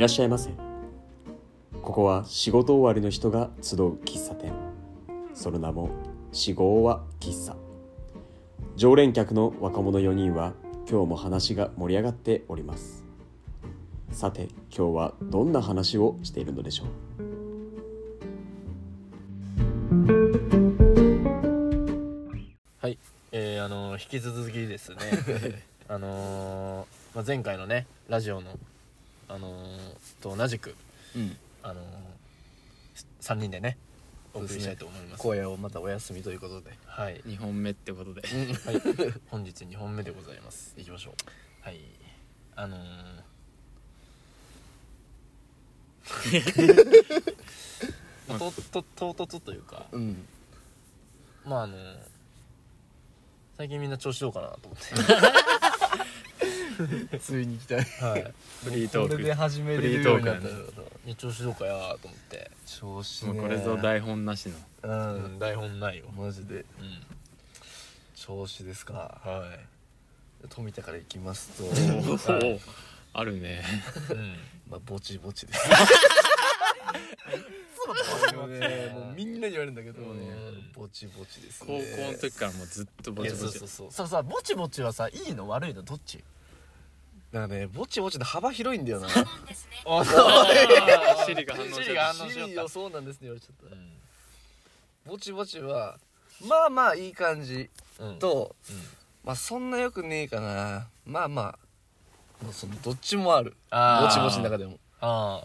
らっしゃいませ。ここは仕事終わりの人が集う喫茶店。その名も四号は喫茶。常連客の若者4人は今日も話が盛り上がっております。さて今日はどんな話をしているのでしょう？はい、えー、あの引き続きですね。あのーまあ、前回のねラジオのあのーと同じくうん。あのー、3人でねお送りしたいと思います。荒野をまたお休みということで。はい、2本目ってことで。はい、本日2本目でございます。いきましょう。はい。あのーまあ とと唐突というかうん。まああの最近みんな調子どうかなと思って ついに来たい。はい。フリートーク。始めれるようになったいや調子どうかやーと思って。調子ねこれぞ台本なしの。うん台本ないよマジで。うん。調子ですか。はい。富田からいきますと。はい。あるね。うん。まあぼちぼちです。もうね。もうみんなに言われるんだけどねうん。ぼちぼちです高ね校の時からもうずっとぼちぼち。そうそうそう。ささぼちぼちはさいいの？悪いの？どっち？なんかねぼちぼちの幅広いんだよな。あシリが反応しシちゃっリが反応しシリよそうなんですね言われちゃったうん。ぼちぼちはまあまあいい感じうん。とうん。まあそんなよくねえかな。まあまあもうそのどっちもある。あー。ぼちぼちの中でも。あ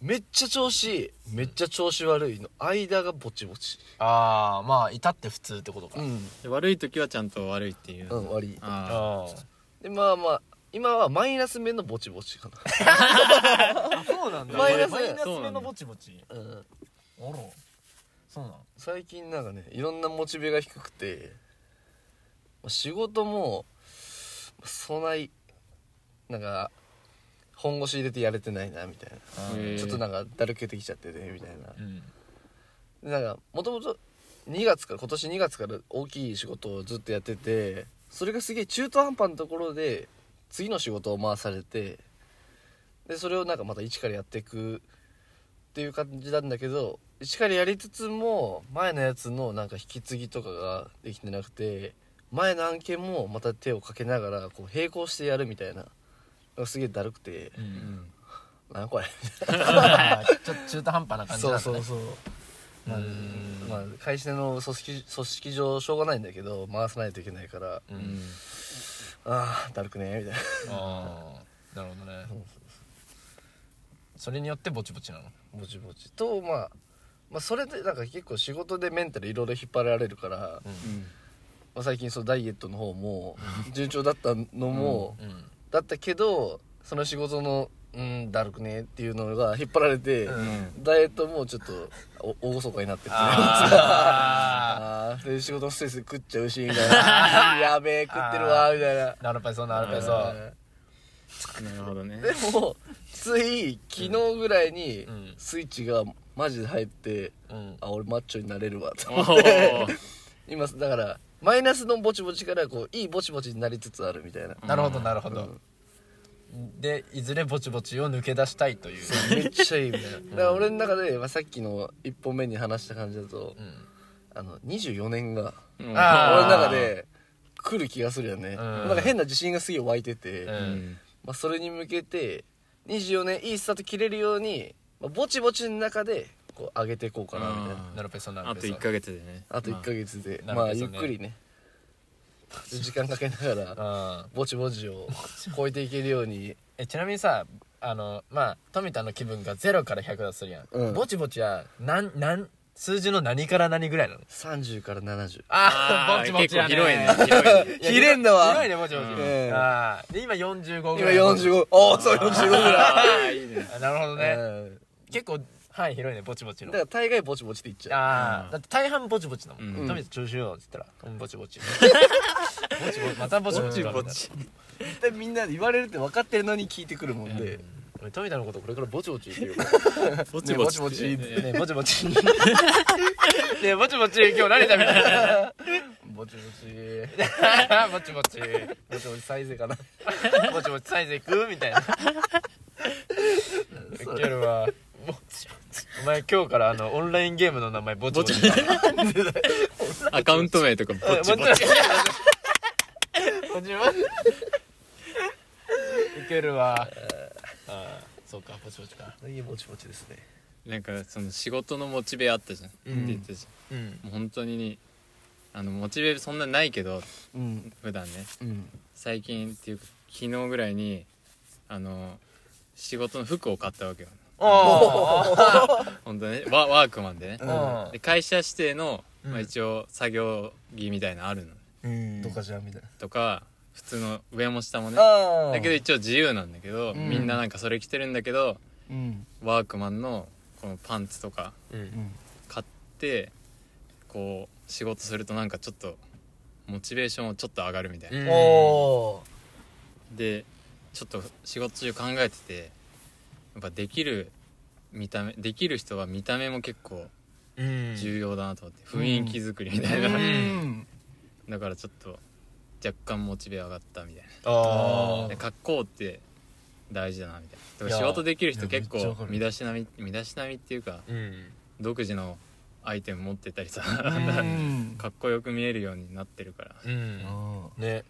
めっちゃ調子いい。めっちゃ調子悪いの。間がぼちぼち。ーあー。まあいたって普通ってことか。うん。た悪い時はちゃんと悪いっていう。うん悪い。ああでまあまあ今はマイナス面のぼちぼちかあそうなんだ。マイナスマイナス目のぼちぼち。なうん。あら。そうなん。最近なんかねいろんなモチベが低くてまあ仕事もそないなんか本腰入れてやれてないなみたいな。へー。ちょっとなんかだるけてきちゃっててみたいな。うん。でなんかもともと2月から今年2月から大きい仕事をずっとやっててそれがすげえ中途半端なところで次の仕事を回されてでそれをなんかまた一からやっていくっていう感じなんだけど一からやりつつも前のやつのなんか引き継ぎとかができてなくて前の案件もまた手をかけながらこう並行してやるみたいなすげえだるくてううん。んなんこれ。ちょっと中途半端な感じだね。うそうそう。まあうん。まあ、会社の組織組織上しょうがないんだけど回さないといけないから。ううんんああだるくねみたいな。ああなるほどね。それによってぼちぼちなの？ぼちぼち。と、まあ、まあそれでなんか結構仕事でメンタルいろいろ引っ張られるから、うん。まあ、最近そのダイエットの方も順調だったのも、うん。だったけどその仕事のうんだるくね？っていうのが引っ張られて、うん。ダイエットもちょっとお厳かになってってあ で仕事のストレス食っちゃうしみたいな。やべえ食ってるわみたいな。あなるペソなるペソなるほどね。でもつい昨日ぐらいにうん。スイッチがマジで入って、うん。あ俺マッチョになれるわとお思って。ー。今だからマイナスのぼちぼちからこういいぼちぼちになりつつあるみたいな、なるほどなるほど。うんでいずれぼちぼちを抜け出したいという。めっちゃいいみたいなだから俺の中で、まあ、さっきの1本目に話した感じだとうん。あの24年がうん。俺の中で来る気がするよね、ん。なんか変な自信がすげえ湧いてて、ううん。んまあ、それに向けて24年いいスタート切れるように、まあ、ぼちぼちの中でこう上げていこうかなみたいな。あなるペソなるあとペソ1ヶ月でね。あと1ヶ月で、まあゆっくりね 時間かけながらあぼちぼちを超えていけるように。えちなみにさあのまあ富田の気分が0から100だとするやん、うん。ぼちぼちはなんなん数字の何から何ぐらいなの？30から70あーぼちぼちやね。結構広いね。広いね。いやひれんだわ広いねぼちぼち、うん。あーで今45ぐ今らい45ああそう45ぐらい。ああいいね。あなるほどね、うん。結構範囲広いねぼちぼちの。だから大概ぼちぼちって言っちゃああ、うん。だって大半ぼちぼちだもん、うん。富田調子よって言ったらうんぼちぼち。ぼちぼちまたぼちぼちぼちぼち。う絶対みんな言われるって分かってるのに聞いてくるもんで、俺富田のことこれからぼちぼち言ってるよ。ぼねぼちぼち。ねえぼちぼち。ねえぼちぼち今日何食べた？ぼちぼち。ぼちぼち。ぼちぼちサイズかな。ぼちぼちサイズいくみたいな。ウケるわお前今日からあのオンラインゲームの名前ぼちぼち。アカウント名とかぼっち。ぼっち。ぼちぼち。ウケるわ。ああそうかぼちぼちか。いいぼちぼちですね。なんかその仕事のモチベあったじゃん、うん。って言ったじうん。ゃん。もう本当にあのモチベそんなないけどうん。普段ね。うん。最近っていうか昨日ぐらいにあの仕事の服を買ったわけよ。あ本当ね。ワワークマンでね、あで会社指定の、うん。まあ、一応作業着みたいなのあるの。うん。とかじゃみたいな。とか普通の上も下もね。あだけど一応自由なんだけど、うん。みんななんかそれ着てるんだけどうん。ワークマンのこのパンツとか買ってこう仕事するとなんかちょっとモチベーションもちょっと上がるみたいな、うん。でちょっと仕事中考えててやっぱできる見た目できる人は見た目も結構うん。重要だなと思って、雰囲気作りみたいな、うん。だからちょっと若干モチベ上がったみたいあなで格好って大事だなみたいな。仕事できる人結構身だしなみ身だしなみっていうかあうん。独自のアイテム持ってたりさうん。かっこよく見えるようになってるから。うん。あね。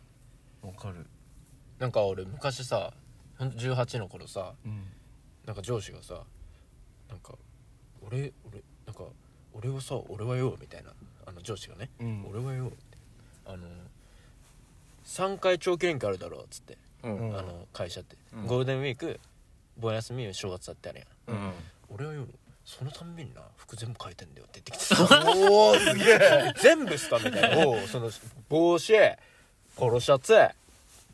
ーわかる。なんか俺昔さほんと18の頃さうんなんか上司がさなんか俺俺なんか俺をさ俺はよみたいなあの上司がね、うん。俺はよってあの3回長期連休あるだろうっつって、うん。うん。あの会社って、うん。ゴールデンウィーク盆休み正月だってあるやん。うん。俺はよそのたんびにな服全部変えてんだよって言ってきてさ おおすげえ。全部っすかみたいな。その帽子ポロシャツ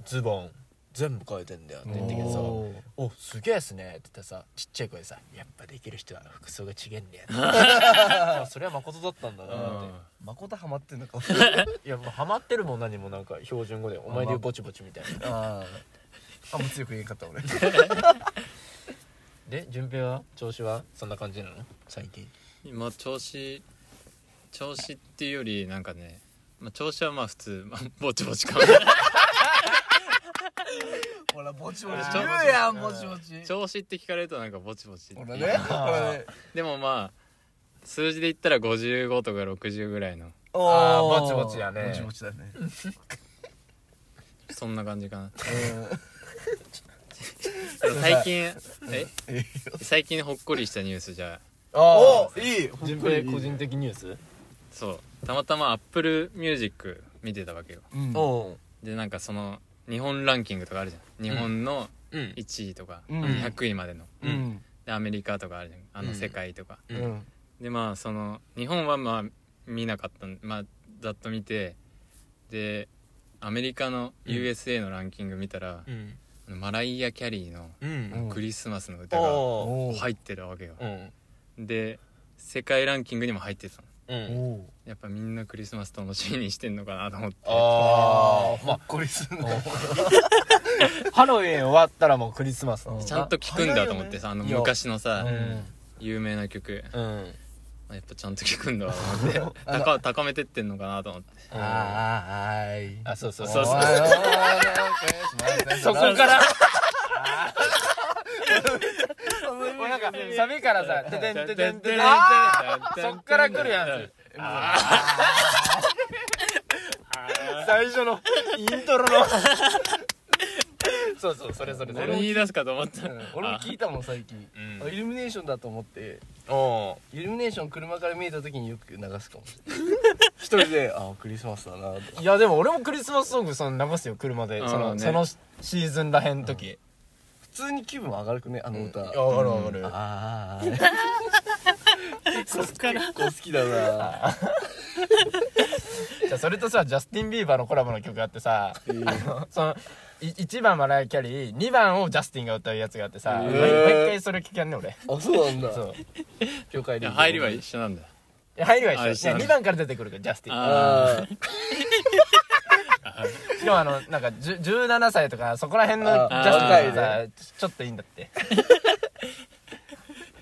ズボン全部変えてんだよって言ってきてさおすげえっすねって言ったらさちっちゃい声でさやっぱできる人は服装が違えんだよ あそれは誠だったんだなって。誠ハマってんのか。いやもうハマってるもん何もなんか標準語でお前で言うぼちぼちみたいな。ああ。あんま強く言えんかった俺。で順平は？調子は？そんな感じなの？最近。まあ調子調子っていうよりなんかね、まあ、調子はまあ普通、まあ、ぼちぼちかも ほらぼちぼち。言うやんぼちぼち。調子って聞かれるとなんかぼちぼち。ほらね。ほらね。でもまあ数字で言ったら55とか60ぐらいの。あー。おーぼちぼちやね。ぼちぼちだね。そんな感じかな。うん。最近え？最近ほっこりしたニュースじゃあ。あおいい順平個人的ニュース？そう。たまたま Apple Music 見てたわけよ。うん。おでなんかその日本ランキングとかあるじゃん。日本のうん。1位とか、うん。100位までの。うん。でアメリカとかあるじゃん。あうんの世界とか、ううん。んでまあその日本はまあ見なかったんまあざっと見てでアメリカの USA のランキング見たら、うん。マライア・キャリーのうん。うんクリスマスの歌がおおー。入ってるわけよ、うんで世界ランキングにも入ってたのうん。やっぱみんなクリスマス楽しみにしてんのかなと思って。ああまほっこりするね。あ ハロウィン終わったらもうクリスマス。なのちゃんと聞くんだと思ってさ、あのいや昔のさ、うん。有名な曲。うん。やっぱちゃんと聞くんだと思って高高めてってんのかなと思って。あーはい。あそうそう。そうそう。おーおーおーおーそこから サビからさ「ててんててんててん」そっから来るやつ最初のイントロの。そうそうそれそれそれ。何言い出すかと思った。うん。俺も聞いたもん最近。うん。あイルミネーションだと思って。おイルミネーション車から見えた時によく流すかもしれない一人であクリスマスだなといやでも俺もクリスマスソングその流すよ車で。うんそのね。そのシーズンらへん時。普通に気分上がるくね？あの歌。いやわかるわかる。ああそっから結構好きだな。じゃあそれとさジャスティン・ビーバーのコラボの曲があってさあのその1番マライア・キャリー2番をジャスティンが歌うやつがあってさへー毎毎回それ聞かんね俺。あそうなんだ。そう。教会いや入りは一緒なんだ入りは一緒。いやあ一緒なんだ。2番から出てくるからジャスティンああ しかもあのなんか10 17歳とかそこら辺のジあャスティさちょっといいんだって。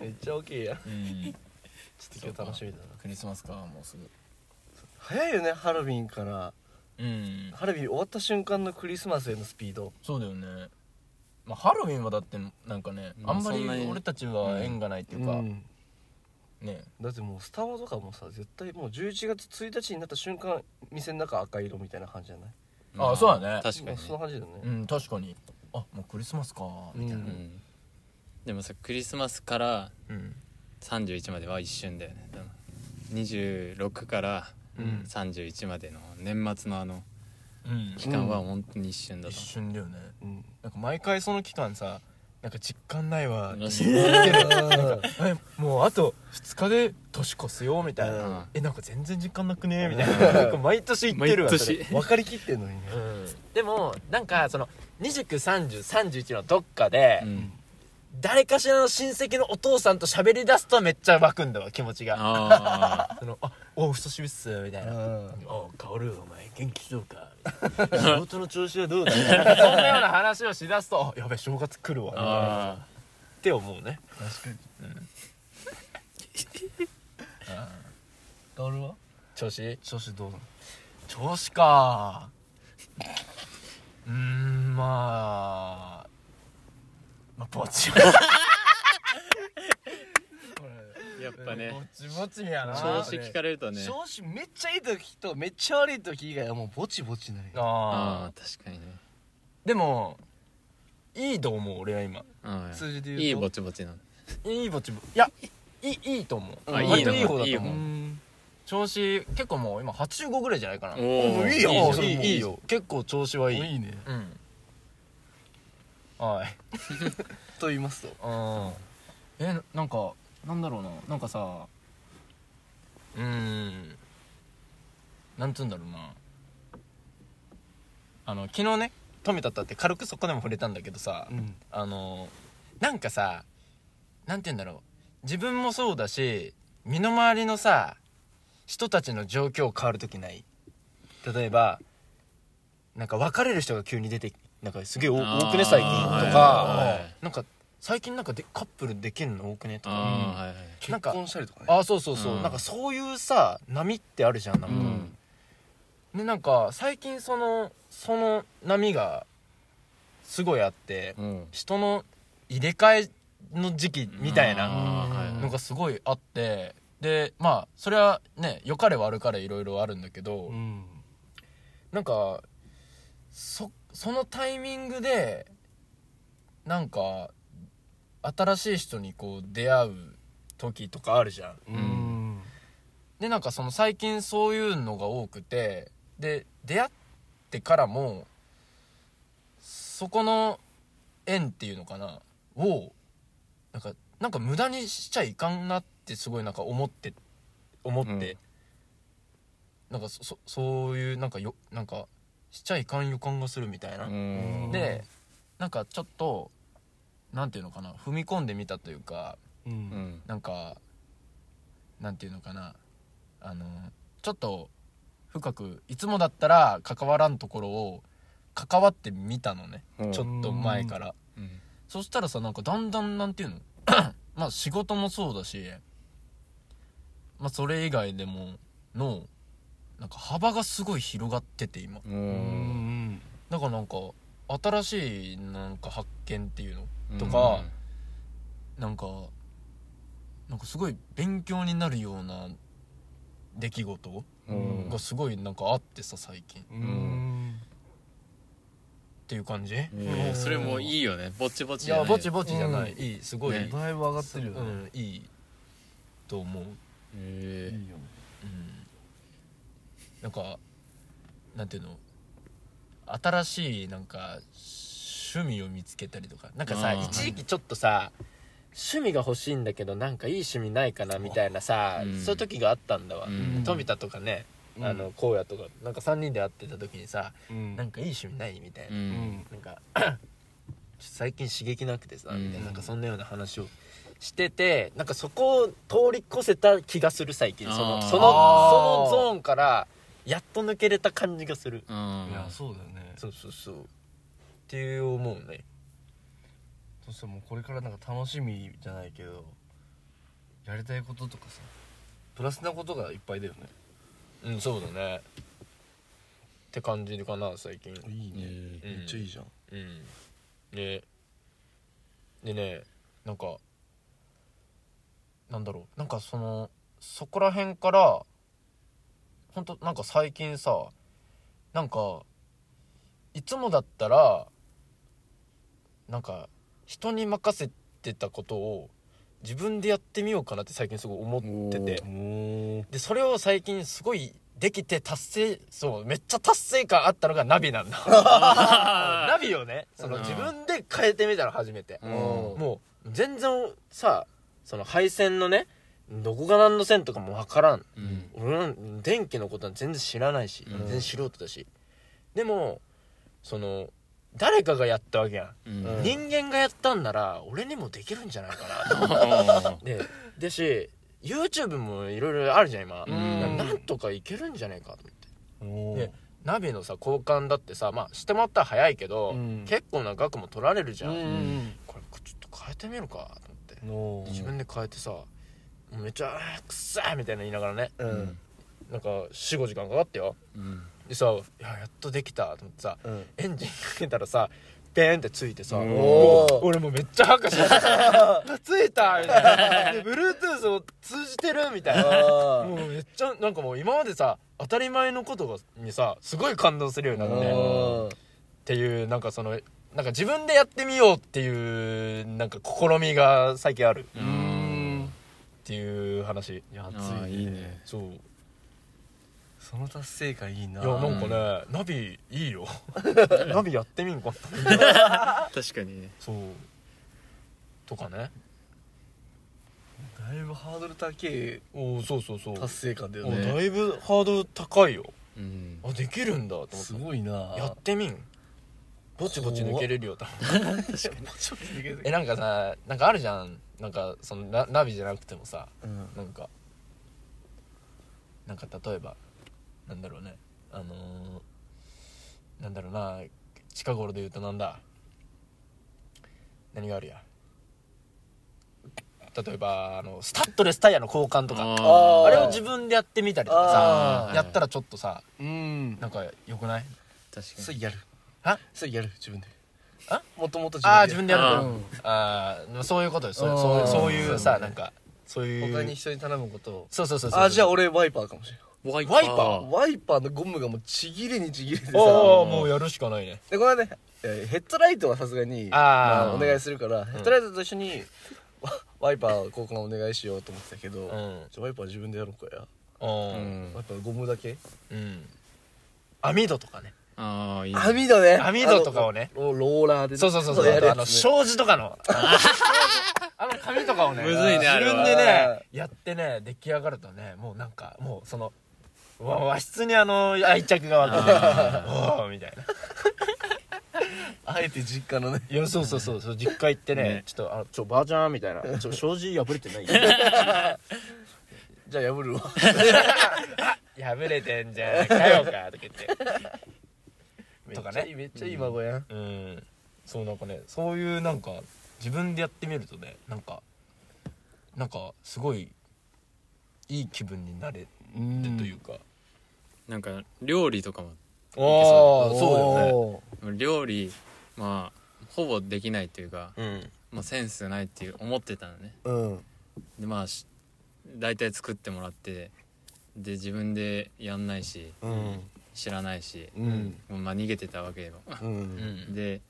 めっちゃ大きいやん。うん。ちょっと今日楽しみだな。クリスマスかもうすぐ。早いよねハロウィンから。うん。ハロウィン終わった瞬間のクリスマスへのスピード。そうだよね。まあ、ハロウィンはだってなんかね、まああんまり俺たちは縁がないっていうか、うんね。だってもうスタバとかもさ絶対もう11月1日になった瞬間店の中赤色みたいな感じじゃない？あそうだね。確かにね。そんな感じだよね、うん確かに。あもうクリスマスかみたいな。うんうん。でもさクリスマスからうん。31までは一瞬だよね。多分。26からうん。31までの年末のあのうん。期間は本当に一瞬だ一と瞬だよね。うん。なんか毎回その期間さなんか実感ないわ。思うえもうあと2日で年越すよみたいな、うん。えなんか全然実感なくね？みたいな。なんか毎年言ってるわ分かりきってんのにね。うん。でもなんかその293031のどっかで、うん。誰かしらの親戚のお父さんと喋り出すとめっちゃ湧くんだわ気持ちが。あ そのあお久しぶりっすみたいな。うん。おカオルお前元気そうか。仕事の調子はどうだ？そんなような話をしだすとあ やべ正月来るわ。あって思うね。確かに。薫は？調子？調子どうなの？調子か。うーんまあまあぼちぼちやっぱねぼちぼちやな。調子聞かれるとね。調子めっちゃいい時とめっちゃ悪い時以外はもうぼちぼちないああああ確かにね。でもいいと思う俺は今。うん数字で言うと。いいぼちぼちなのいいぼちぼいやいいいいと思う。あ割といいのいい方だといい方。思う調子結構もう今85ぐらいじゃないかな。おー。いいよ。いいいいよ。結構調子はいい。いいね。うん。はい。と言いますと。うん。えなんかなんだろうな。なんかさうーん。なんつうんだろうな。あの昨日ね富田と会って軽くそこでも触れたんだけどさ、うん。あのなんかさなんて言うんだろう。自分もそうだし身の回りのさ人たちの状況変わる時ない？例えばなんか別れる人が急に出てなんかすげえ多多くね？最近とか、はいはいはい。なんか最近なんかでカップルできるの多くね？とか。ああはいはい。結婚したりとかね。あそうそうそう、うん。なんかそういうさ波ってあるじゃんなんか、うん。でなんか最近そのその波がすごいあって、うん。人の入れ替えの時期みたいなあーはいはい。のがすごいあってでまあそれはね良かれ悪かれいろいろあるんだけど、うん。なんかそそのタイミングでなんか新しい人にこう出会う時とかあるじゃん。うん。でなんかその最近そういうのが多くてで出会ってからもそこの縁っていうのかなをなんかなんか無駄にしちゃいかんなってすごいなんか思って思って、うん。なんかそそそういうなんかよなんかしちゃいかん予感がするみたいな、うん。でなんかちょっとなんていうのかな踏み込んでみたというかううん。んなんかなんていうのかなあのちょっと深くいつもだったら関わらんところを関わってみたのね、うん。ちょっと前から。うん。そしたらさなんかだんだんなんていうの まあ仕事もそうだしまあそれ以外でものなんか幅がすごい広がってて今。だからなんか新しいなんか発見っていううんのとか、なんかなんかすごい勉強になるような出来事うん。がすごいなんかあってさ最近。っうん。ていう感じ、えーそれもいいよね。ぼちぼちいじゃない。やぼちぼちじゃない、いいすごい、ね。だいぶ上がってるようねんいいと思う、えいいよね。うん、なんかなんていうの？新しいなんか趣味を見つけたりとか。なんかさ一時期ちょっとさ趣味が欲しいんだけどなんかいい趣味ないかなみたいなさ、うん。そういう時があったんだわ、うん。富田とかね、うん。あの荒野とかなんか3人で会ってた時にさ、うん。なんかいい趣味ないみたいな、ううん。んなんかちょっと最近刺激なくてさ、うん。みたいななんかそんなような話をしててなんかそこを通り越せた気がする最近。そのそのあーそのゾーンからやっと抜けれた感じがする。うん。いやそうだよね。そうそうそうっていう思うね。そしてもうこれからなんか楽しみじゃないけどやりたいこととかさプラスなことがいっぱいだよね。うんそうだね。って感じかな最近。いいね。うん。めっちゃいいじゃん。うん。ねでねなんかなんだろう。なんかそのそこら辺からほんとなんか最近さなんかいつもだったらなんか人に任せてたことを自分でやってみようかなって最近すごい思ってて。でそれを最近すごいできて達成そうめっちゃ達成感あったのがナビなんだ。ナビをねそのうん。自分で変えてみたの初めて、うん。もう全然さその配線のねどこが何の線とかも分からん。うん。俺は電気のことは全然知らないし、うん。全然素人だし。でもその誰かがやったわけやん、うん。人間がやったんなら俺にもできるんじゃないかなと。ででし YouTube もいろいろあるじゃん今、ん。なんとかいけるんじゃないかと思って。おでナビのさ交換だってさまあしてもらったら早いけど、うん。結構な額も取られるじゃん、うん。これちょっと変えてみるかと思って、お自分で変えてさめっちゃ「くっさー」みたいな言いながらね。うん。なんか45時間かかってよ。うんでさ「いややっとできた」と思ってさうん。エンジンかけたらさペーンってついてさおー。俺もうめっちゃ拍手してついたみたいな。で Bluetooth を通じてるみたいな。あもうめっちゃなんかもう今までさ当たり前のことがにさすごい感動するようになって。ーっていうなんかそのなんか自分でやってみようっていうなんか試みが最近ある。ううんていう話いやいいね。そうその達成感いいな。いやなんかねナビいいよ。ナビやってみんか。確かにね。そう。とかね。だいぶハードル高い。おおそうそうそう。達成感だよおだねいぶハードル高いよ。うん。あできるんだと思ってすごいな。やってみん。ぼちぼち抜けれるよ多分 ちょっと逃げてえなんかさなんかあるじゃん。なんかそのナナビじゃなくてもさ。うん。なんか。なんか例えばなんだろうね。あのー、なんだろうな。近頃で言うとなんだ？何があるや？例えばあのスタッドレスタイヤの交換とか。あれを自分でやってみたりとかさ。やったらちょっとさうん。なんかよくない？確かに。それやる。あ？それやる自分で。あ？もともとああ自分でやるあああそういうことです。そうそういうさなんかそういう。他に人に頼むことを。そうそうそうそうあじゃあ俺ワイパーかもしれないワイワイパーワイパーのゴムがもうちぎれにちぎれてさああもうやるしかないね。でこの間ねえーヘッドライトはさすがにあー。まあお願いするからヘッドライトと一緒に ワワイパー交換お願いしようと思ってたけど、うん。じゃあワイパー自分でやろうかや。ううん。んワイパーゴムだけ？うん。網戸とかね。ああいいね。網戸ね。網戸とかをね。ロローラーでね。そうそうそうそう。ね。あの障子とかの。あの紙とかをね。むずいね自分でねやってね出来上がるとねもうなんかもうそのわ和室にあの愛着が湧くみたいな。あえて実家のね。いやそうそうそうそう実家行ってねね。ちょっとあのちょばあちゃんみたいな。ちょ障子破れてない？じゃあ破るわ。破れてんじゃん。かよかとか言って。とかね。めっちゃいい孫やん。うん。そうなんかねそういうなんか自分でやってみるとねなんかなんかすごいいい気分になれるというか、なんか料理とかも。ああそうだよね。ね料理まあほぼできないっていうか、うん。まあ、センスないっていう思ってたのね。うん。でまあし大体作ってもらってで自分でやんないしうん。知らないし、うん。まあ逃げてたわけ で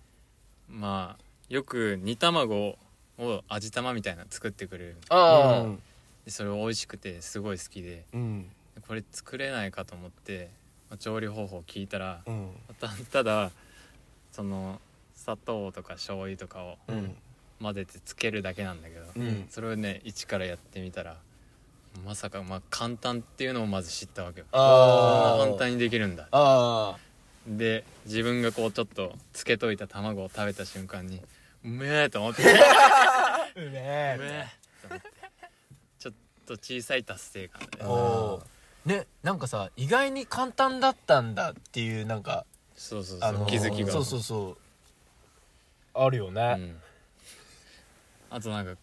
まあよく煮卵を味玉みたいなの作ってくれるああでそれ美味しくてすごい好きで。うんこれ作れないかと思って、まあ調理方法聞いたらうん。たただその砂糖とか醤油とかをうん。混ぜてつけるだけなんだけど、うん。それをね一からやってみたらまさかまあ簡単っていうのをまず知ったわけよ。あ簡単にできるんだ。あで自分がこうちょっとつけといた卵を食べた瞬間にうめえと思って。う うめめええと思って。ちょっと小さい達成感で。おーねなんかさ意外に簡単だったんだっていうなんかそうそうそう、あの気づきが。そうそうそう。あるようね、ん、あとなんか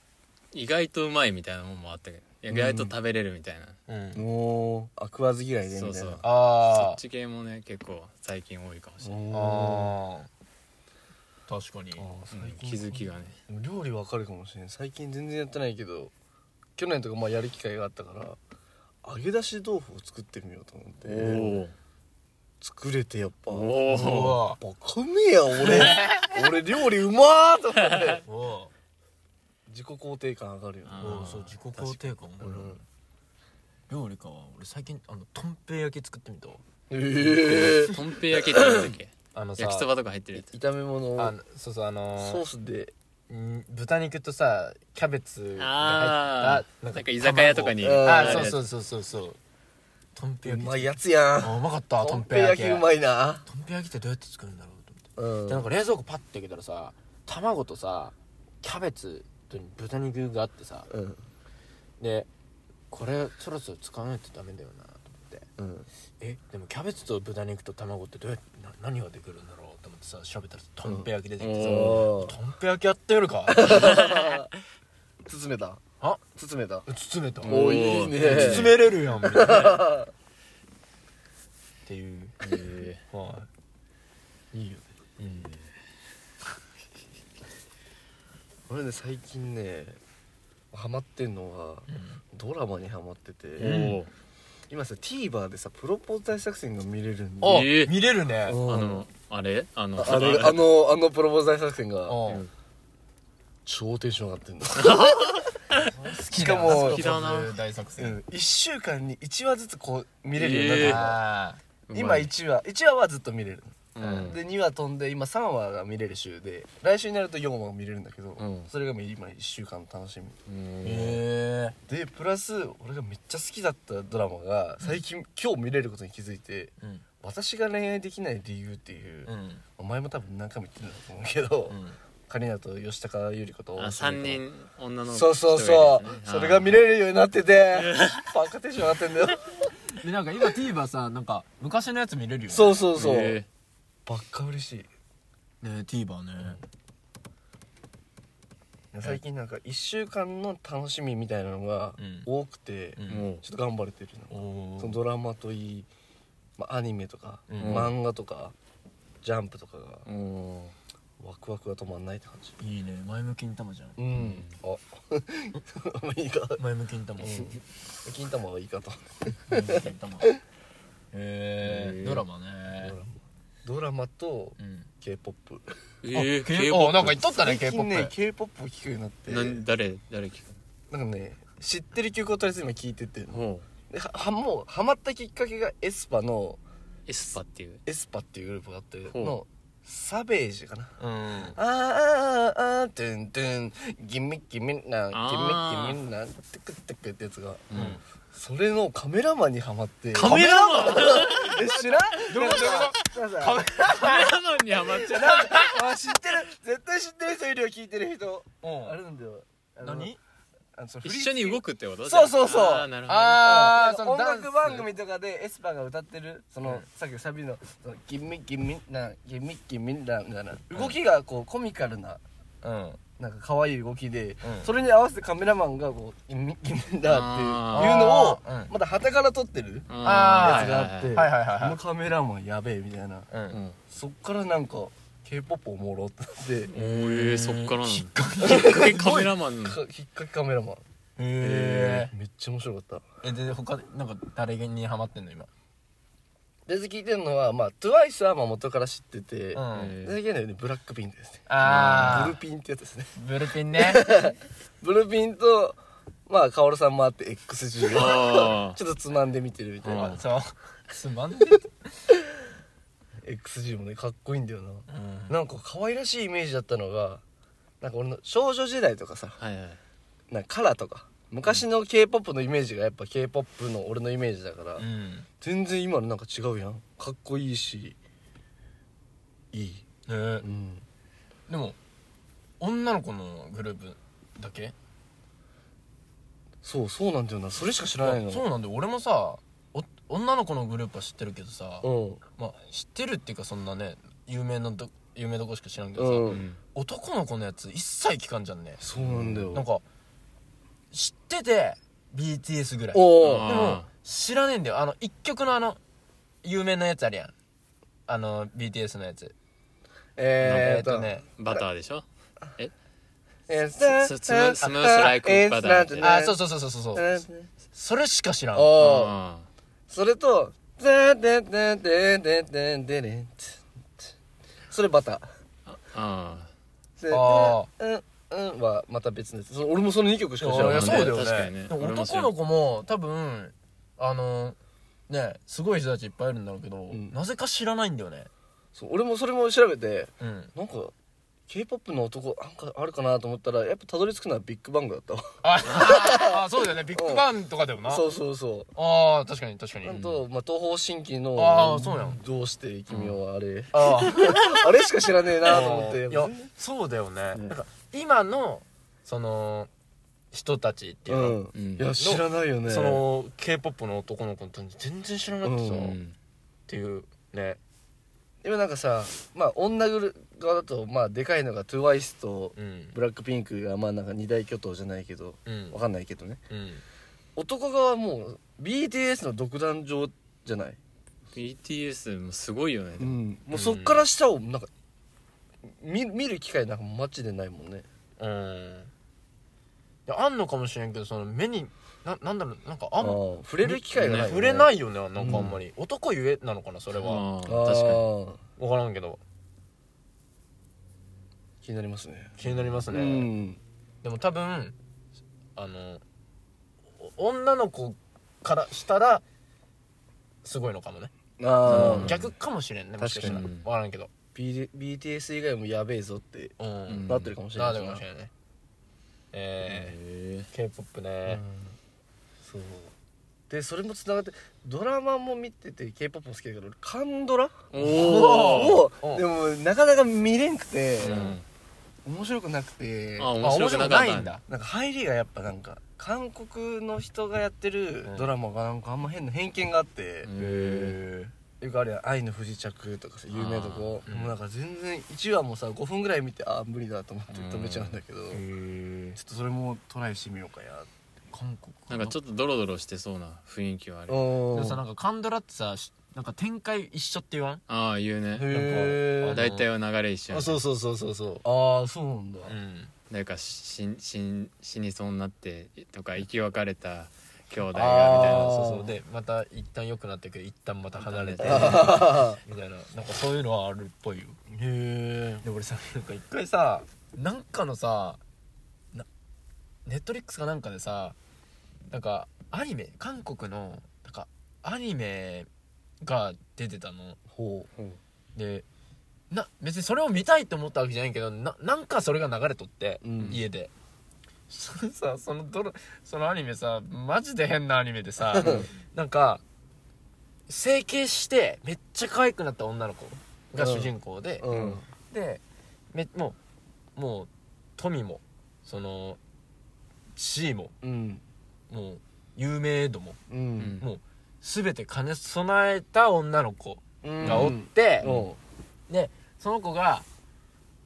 意外とうまいみたいなもんもあったけど。意外と食べれるみたいな、うん。おーあ食わず嫌いでみたいな。そうそう。そあっち系もね結構最近多いかもしれない。ああ確かに。気づきがね。料理わかるかもしれない最近全然やってないけど去年とかまあやる機会があったから揚げ出し豆腐を作ってみようと思って。お作れてやっぱ。バカめえや俺。俺料理うまーと思って。おお自己肯定感上がるよね。そう自己肯定感うん料理か。俺最近あのとんぺい焼き作ってみたわ。ええとんぺい焼きってなんだっけ？あのさ焼きそばとか入ってるやつ。炒め物をそうそうあのーソースでん豚肉とさキャベツがあ入ったなんか居酒屋とかに卵ああそうそうそうそうそう。とんぺ焼きうまいやつやん。あうまかったととんんぺ焼きぺ焼きうまいな。とんぺ焼きってどうやって作るんだろうと思って。うん。でなんか冷蔵庫パッて開けたらさ卵とさキャベツと豚肉があってさ。うん。でこれそろそろ使わないとダメだよなと思って。うん。えでもキャベツと豚肉と卵ってどうやってな何ができるんだろってさ調べたらとんぺ焼き出てきてさ、とん。ぺ焼きやってやるか？包めた？あ包めた？包めた。おーいいね。包めれるやんみたいな。っていう。えはい。いよね。うん俺ね最近ねハマってんのはドラマにハマってて、ーお今さ TVer でさプロポーズ大作戦が見れるんであ、えー見れるね。うん。おあのあれ？あのあれあのあのプロポーズ大作戦がうん。超テンション上がってんの。しかも好きだな。大作う戦ん。1週間に1話ずつこう見れるようになってる。のあ今1話1話はずっと見れる。うん。で2話飛んで今3話が見れる週で来週になると4話が見れるんだけど、うん。それが今1週間の楽しみ。でプラス俺がめっちゃ好きだったドラマが最近、今日見れることに気づいてえうん私が恋愛できない理由っていう、うん。お前も多分何回も言ってるんだと思うけど、うん。カリナと吉高由里子とあ三人女のそうそうそう。それが見れるようになっててバカテンション上がってんだよ。でなんか今 TVer さなんか昔のやつ見れるよね。そうそうそう、え。ばっか嬉しい。ね TVer ね。最近なんか1週間の楽しみみたいなのがうん。多くて、うん。ーもうちょっと頑張れてるそのドラマといい、まあ、アニメとか、うん。漫画とかジャンプとかがおワクワクが止まんないって感じ。いいね。前向きに玉じゃん。うん。あ いいか前向きに玉金玉はいいかと。前向きに玉へえへー。ドラマね。ドラマ。とうん。K p o p えー K- K-POP あなんか言っとったね最 k p 近 o p ね k p o p を聴くようになって。なん誰誰聞くなんかね知ってる曲をとりあえず今聴いててははもうハマったきっかけがエスパのエスパっていう？エスパっていうグループがあってほう。のサベージかな。うん。あーあーあートゥントゥンギミギミなギあー。ミギミなテクテクってやつがうん。それのカメラマンにハマってカメラマン？え知らん？どういうことなん。かなんかカメラマンにハマっちゃうあ知ってる。絶対知ってる人いるよ聞いてる人。うん。あるんだよ。あの何？一緒に動くってこと？そうそうそう。あ。ーなるほどあ音楽番組とかでエスパーが歌ってるその、うん。さっきのサビの「そのギミギミなギミギミな」みたいな動きがこうコミカルなうん。なんか可愛い動きで、うん。それに合わせてカメラマンがこうギミギミだっていうのをまだ旗から撮ってるやつがあって、はいはいはいはい。このカメラマンやべえみたいな。ううんん。そっからなんか k p o p おもろって。なってえー。そっからなのきっかけ カメラマン。のか引っかけカメラマン。へめっちゃ面白かった。えで他でなんか誰にハマってんの今？で聞いてるのはまあ TWICE はまあ元から知ってて、うん。えで聞いてるのはねブラックピンクですね。あブルピンってやつですね。ブルピンね。ブルピンとまあカオルさんもあって XG をあ ちょっとつまんで見てるみたいな、うんそう。つまんで XG もねかっこいいんだよな、うん。なんか可愛らしいイメージだったのがなんか俺の少女時代とかさあはいはい。なんかカラーとか昔の k p o p のイメージがやっぱ k p o p の俺のイメージだから、うん。全然今のなんか違うやん。かっこいいしいい。ね。うん。でも女の子のグループだけ？そうそうなんだよな。それしか知らないの。あそうなんだよ。俺もさお女の子のグループは知ってるけどさうん。まあ知ってるっていうかそんなね有名など有名どこしか知らんけどさ、うん。うん男の子のやつ一切聞かんじゃんね。そうなんだよ。なんか知ってて BTS ぐらい。でおおあも知らねえんだよ。あの一曲のあの有名なやつあるやん。あの BTS のやつ。えーっとねバターでしょ？え？ーススムースムースライクバターあそうそうそうそうそうそう。それしか知らんおーあそれと「ででででででででそれバターああであうんうんはまた別のやつそ俺もその2曲しか知らないそうだよね確かにねでも俺も知らん男の子も多分あのねすごい人たちいっぱいいるんだろうけど、んなぜか知らないんだよねそう俺もそれも調べてうんなんか k p o p の男なんかあるかなと思ったらやっぱたどり着くのはビッグバングだったわ。あ あそうだよね。ビッグバンとかだよな。そうそうそああ確かに確かに。うあと、まあ、東方神起のあーそうやんどうして君はあれ、あ あれしか知らねえなと思って。いやそうだよね、なんか今のその人たちっていうの、うん。うん。いや知らないよね。その k p o p の男の子って全然知らなくてさ、うっうんていうね。今なんかさまあ女側だとまあでかいのが TWICE とうん。ブラックピンクがまあなんか二大巨頭じゃないけどうん。わかんないけどね。うん。男側はもう BTS の独壇場じゃない？BTS もすごいよね、ん。もうそっから下をなんか見見る機会なんかマジでないもんね。うん。いやあんのかもしれんけどその目にななんだろうなんかああん触れる機会がないよね。触れないよねなんかあんまり、男ゆえなのかなそれは。あああ確かに。ー分からんけど気になりますね。気になりますうね、ん。でも多分あのお女の子からしたらすごいのかもね。ああ逆かもしれんねもしかしたら。確かに分からんけど。B- BTS 以外もやべえぞってうん、うんなってるかもしれな。ないるかもしれないね。えへー、k p o p ね、そう。でそれもつながってドラマも見てて k p o p も好きだけど俺カンドラ？えおをおでもなかなか見れんくて、うん面白くなくてあ面白くなかった。いんだ。なんか入りがやっぱなんか韓国の人がやってるドラマがなんかあんま変な偏見があって、へよくあれや「愛の不時着」とかさ有名なとこもうなんか全然1話もさ5分ぐらい見てああ無理だと思って止めちゃうんだけど、ちょえっとそれもトライしてみようかや韓国なんかちょっとドロドロして。そうな雰囲気はあるおでもさなんかカンドラってさしなんか展開一緒って言わん？ああ言うね。へー。なんか大体は流れ一緒やあそうそうそうそうそう。ああそうなんだ、うん。誰か死死ん死にそうになってとか生き別れた兄弟がみたいあなー。そうそう。でまた一旦良くなってくる。一旦また離れて。あ みたいな。なんかそういうのはあるっぽいよ。へえで俺さなんか一回さなんかのさなネットリックスかなんかでさなんかアニメ韓国のなんかアニメが出てたの。ほう。でな別にそれを見たいと思ったわけじゃないけどななんかそれが流れとって、うん。家で。そ れさそのドラそのアニメさマジで変なアニメでさ なんか整形してめっちゃ可愛くなった女の子が主人公で、うん。でめもうもう富もその地位もうん。もう有名度もうん。もう全て兼ね備えた女の子うん。がおって、おでその子が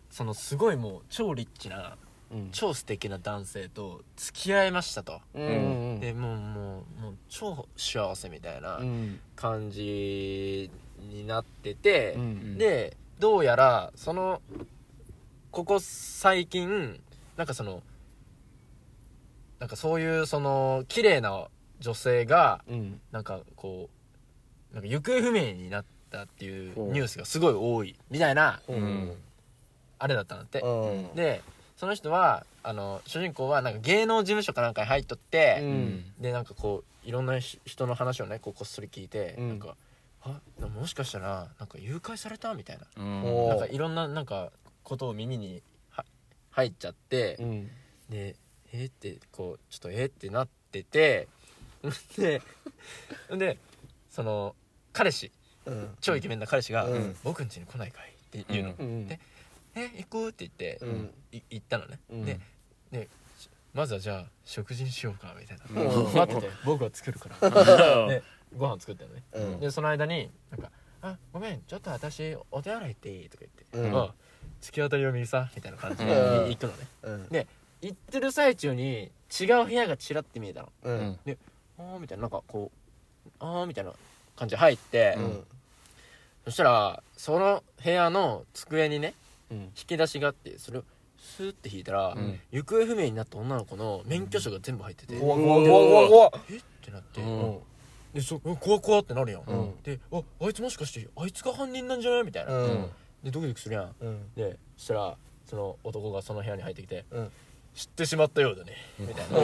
そのすごいもう超リッチなうん。超素敵な男性と付き合いましたと、うん。でもうもうもう超幸せみたいなうん。感じになってて、うん。でどうやらそのここ最近なんかそのなんかそういうその綺麗な女性がうん。なんかこうなんか行方不明になったっていうニュースがすごい多いみたいなうん。あれだったんだって。うん。でその人はあの主人公はなんか芸能事務所かなんかに入っとって、うん。でなんかこういろんなひ人の話をねこうこっそり聞いて、うん。なんかあもしかしたらなんか誘拐されたみたいな。うん。おなんかいろんななんかことを耳には入っちゃって、うん。でえーってこうちょっとえーってなってて ででその彼氏うん。超イケメンな彼氏が「うん。僕ん家に来ないかい?」って言うの、うん。でえ行くって言って、うん。い行ったのね、うん。ででまずはじゃあ食事にしようかみたいな、うん。待ってて。僕は作るから。でご飯作ったのね、うん。でその間になんか「あごめんちょっと私お手洗い行っていい?」とか言って「うん。あ突き当たりを右さ」みたいな感じでうん。行くのね。うん。で行ってる最中に違う部屋がちらって見えたの。ううん。んあーみたいななんかこうあーみたいな感じで入って、うん。そしたらその部屋の机にねうん。引き出しがあってそれをスーって引いたら、ん。行方不明になった女の子の免許証が全部入ってて、怖怖怖怖怖え？ってなって、うん。でそうん怖怖ってなるやん、うん。でああいつもしかしてあいつが犯人なんじゃない？みたいな、うん。でドキドキするやん。うん。でそしたらその男がその部屋に入ってきてうん「知ってしまったようだね」みたいな。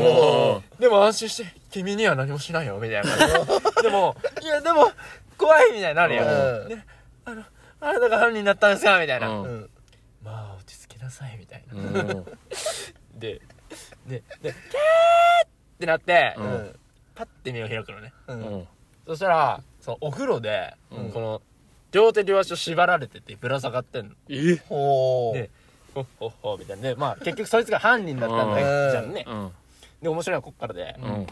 でも安心して君には何もしないよみたいな。でもいやでも怖いみたいになるやん、うん。であのあなたが犯人だったんですかみたいな、まあ落ち着きなさいみたいな、うん。でででキャーってなって、パッて目を開くのね。そしたらそのお風呂で、うん。この両手両足を縛られててぶら下がってんの。え？ほうでほっほっほみたいなでまあ結局そいつが犯人だったんだうん。じゃんね。うん。で面白いのはこっからで、うん。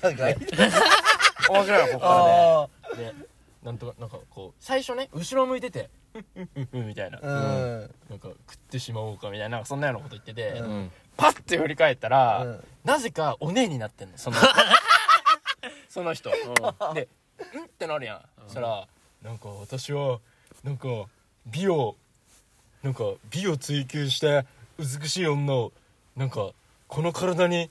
なんか 面白いのはこっからあででなんとかなんかこう最初ね後ろ向いてて「ふんふんふんふん」みたいな、あうん。なんか食ってしまおうかみたいななんかそんなようなこと言ってて、うん。うんパッて振り返ったら、うん。なぜかお姉になってんのその その人。で「ん?」ってなるやん。そしたら「なんか私はなんか美をなんか美を追求して美しい女をなんかこの体に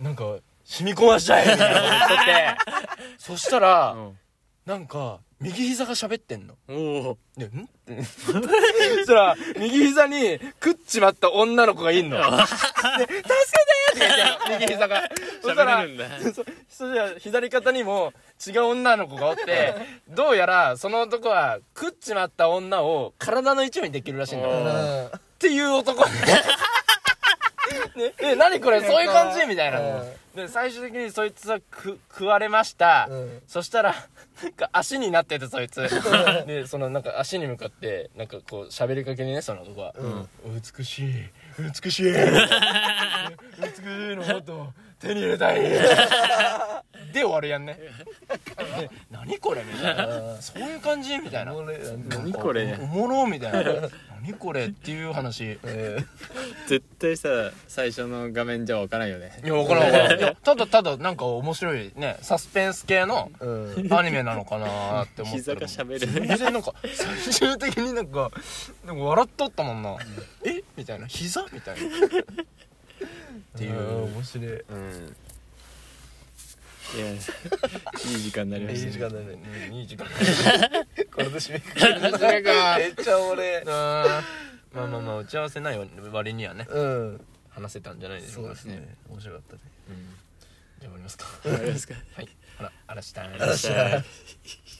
なんか染み込ましちゃえ」みたいなこと言ってて。そしたらうん。なんか右膝が喋ってんのおおで、ん？そしたら、右膝に食っちまった女の子がいんの。で、助けてって言って右膝が。そしたらそそしたら左肩にも違う女の子がおって、どうやらその男は食っちまった女を体の一部にできるらしいんだっていう男ね。ね、え、何これ？そういう感じ？みたいなうん。で、最終的にそいつは食食われました。うんそしたら、なんか足になってて、そいつ。で、そのなんか足に向かって、なんかこう喋りかけにね、その男は。美しい、美しい。美しいのもっと手に入れたい。で終わるやんね。で、何これみたいな。そういう感じみたいな。何これおもろみたいな。何これっていう話。え絶対さ最初の画面じゃ分からんよねいや、わからんわからん。いや、ただただなんか面白いね、サスペンス系のアニメなのかなって思って膝が喋る全然なんか、最終的になんか、なんか笑っとったもんな。え？みたいな。膝？みたいな。っていう。うん面白いうん。いやいい時間になりましたね。いい時間だねうんいい時間。これで締めくくるかめっちゃ俺まあまあまあ、打ち合わせない割にはね、うん。話せたんじゃないでしょそううか。ですね。面白かったね。うん。じゃあ終わりますか。りますか。はい。あら、あらしたあらっしゃい